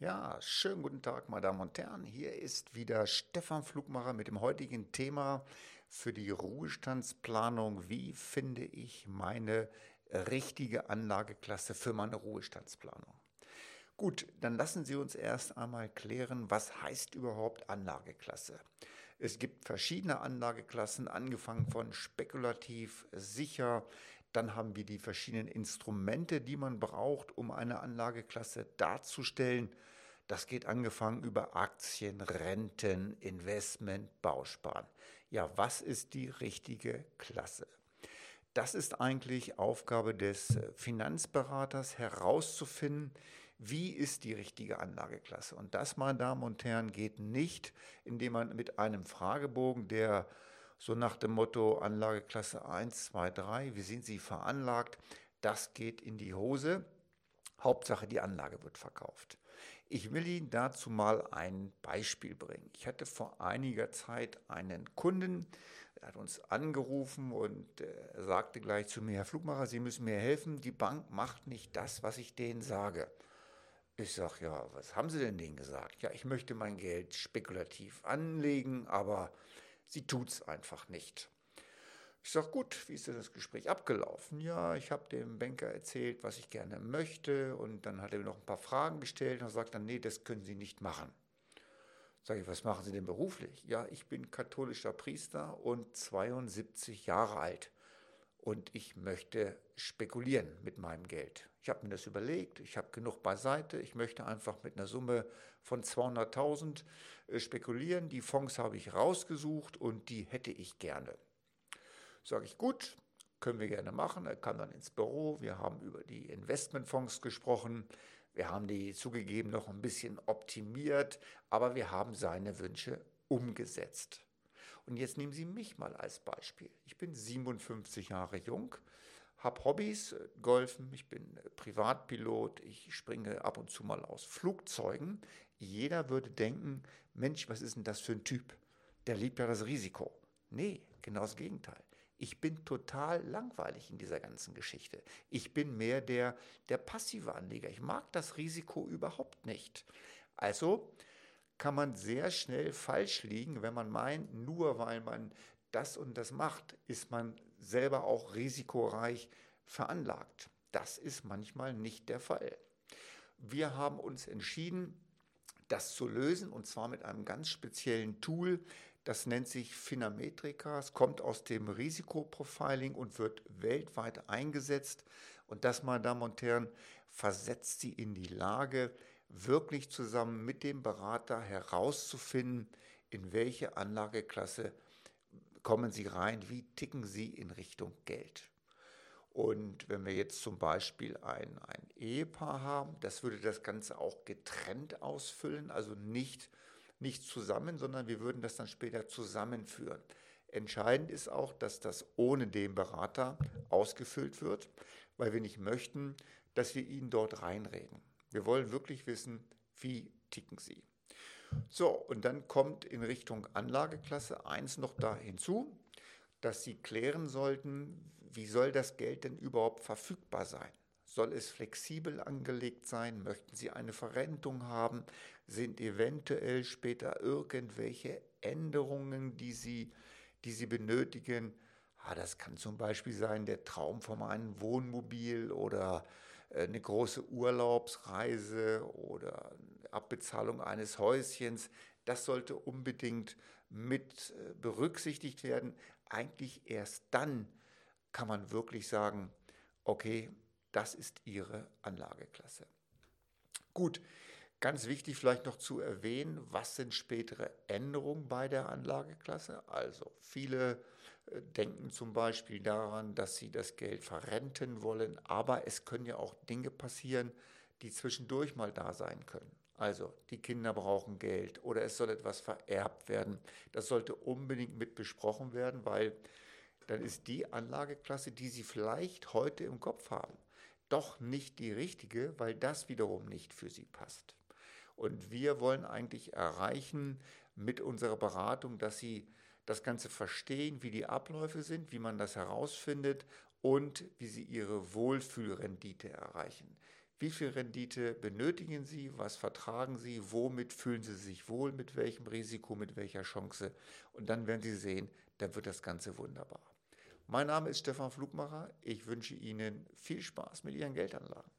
Ja, schönen guten Tag, meine Damen und Herren. Hier ist wieder Stefan Flugmacher mit dem heutigen Thema für die Ruhestandsplanung. Wie finde ich meine richtige Anlageklasse für meine Ruhestandsplanung? Gut, dann lassen Sie uns erst einmal klären, was heißt überhaupt Anlageklasse? Es gibt verschiedene Anlageklassen, angefangen von spekulativ, sicher, dann haben wir die verschiedenen Instrumente, die man braucht, um eine Anlageklasse darzustellen. Das geht angefangen über Aktien, Renten, Investment, Bausparen. Ja, was ist die richtige Klasse? Das ist eigentlich Aufgabe des Finanzberaters herauszufinden, wie ist die richtige Anlageklasse. Und das, meine Damen und Herren, geht nicht, indem man mit einem Fragebogen, der so nach dem Motto Anlageklasse 1, 2, 3, wie sind Sie veranlagt? Das geht in die Hose. Hauptsache, die Anlage wird verkauft. Ich will Ihnen dazu mal ein Beispiel bringen. Ich hatte vor einiger Zeit einen Kunden, er hat uns angerufen und äh, sagte gleich zu mir, Herr Flugmacher, Sie müssen mir helfen, die Bank macht nicht das, was ich denen sage. Ich sage, ja, was haben Sie denn denen gesagt? Ja, ich möchte mein Geld spekulativ anlegen, aber Sie tut es einfach nicht. Ich sage, gut, wie ist denn das Gespräch abgelaufen? Ja, ich habe dem Banker erzählt, was ich gerne möchte und dann hat er mir noch ein paar Fragen gestellt und sagt dann, nee, das können Sie nicht machen. Sage ich, was machen Sie denn beruflich? Ja, ich bin katholischer Priester und 72 Jahre alt und ich möchte spekulieren mit meinem Geld. Ich habe mir das überlegt, ich habe genug beiseite, ich möchte einfach mit einer Summe von 200.000 äh, spekulieren. Die Fonds habe ich rausgesucht und die hätte ich gerne. Sage ich, gut, können wir gerne machen. Er kam dann ins Büro, wir haben über die Investmentfonds gesprochen, wir haben die zugegeben noch ein bisschen optimiert, aber wir haben seine Wünsche umgesetzt. Und jetzt nehmen Sie mich mal als Beispiel. Ich bin 57 Jahre jung, habe Hobbys, äh, Golfen, ich bin äh, Privatpilot, ich springe ab und zu mal aus Flugzeugen. Jeder würde denken, Mensch, was ist denn das für ein Typ? Der liebt ja das Risiko. Nee, genau das Gegenteil. Ich bin total langweilig in dieser ganzen Geschichte. Ich bin mehr der, der passive Anleger. Ich mag das Risiko überhaupt nicht. Also kann man sehr schnell falsch liegen, wenn man meint, nur weil man das und das macht, ist man selber auch risikoreich veranlagt. Das ist manchmal nicht der Fall. Wir haben uns entschieden, das zu lösen und zwar mit einem ganz speziellen Tool. Das nennt sich Finametrika. Es kommt aus dem Risikoprofiling und wird weltweit eingesetzt. Und das, meine Damen und Herren, versetzt Sie in die Lage, wirklich zusammen mit dem Berater herauszufinden, in welche Anlageklasse kommen Sie rein, wie ticken Sie in Richtung Geld. Und wenn wir jetzt zum Beispiel ein, ein Ehepaar haben, das würde das Ganze auch getrennt ausfüllen, also nicht, nicht zusammen, sondern wir würden das dann später zusammenführen. Entscheidend ist auch, dass das ohne den Berater ausgefüllt wird, weil wir nicht möchten, dass wir ihn dort reinreden. Wir wollen wirklich wissen, wie ticken sie. So, und dann kommt in Richtung Anlageklasse 1 noch da hinzu, dass Sie klären sollten, wie soll das Geld denn überhaupt verfügbar sein? Soll es flexibel angelegt sein? Möchten Sie eine Verrentung haben? Sind eventuell später irgendwelche Änderungen, die Sie, die Sie benötigen? Ah, das kann zum Beispiel sein der Traum von einem Wohnmobil oder eine große Urlaubsreise oder Abbezahlung eines Häuschens. Das sollte unbedingt mit äh, berücksichtigt werden. Eigentlich erst dann kann man wirklich sagen, okay, das ist Ihre Anlageklasse. Gut, ganz wichtig vielleicht noch zu erwähnen, was sind spätere Änderungen bei der Anlageklasse? Also viele denken zum Beispiel daran, dass sie das Geld verrenten wollen, aber es können ja auch Dinge passieren, die zwischendurch mal da sein können. Also die Kinder brauchen Geld oder es soll etwas vererbt werden. Das sollte unbedingt mit besprochen werden, weil dann ist die Anlageklasse, die Sie vielleicht heute im Kopf haben, doch nicht die richtige, weil das wiederum nicht für Sie passt. Und wir wollen eigentlich erreichen mit unserer Beratung, dass Sie das Ganze verstehen, wie die Abläufe sind, wie man das herausfindet und wie sie ihre Wohlfühlrendite erreichen. Wie viel Rendite benötigen Sie? Was vertragen Sie? Womit fühlen Sie sich wohl? Mit welchem Risiko? Mit welcher Chance? Und dann werden Sie sehen, dann wird das Ganze wunderbar. Mein Name ist Stefan Flugmacher. Ich wünsche Ihnen viel Spaß mit Ihren Geldanlagen.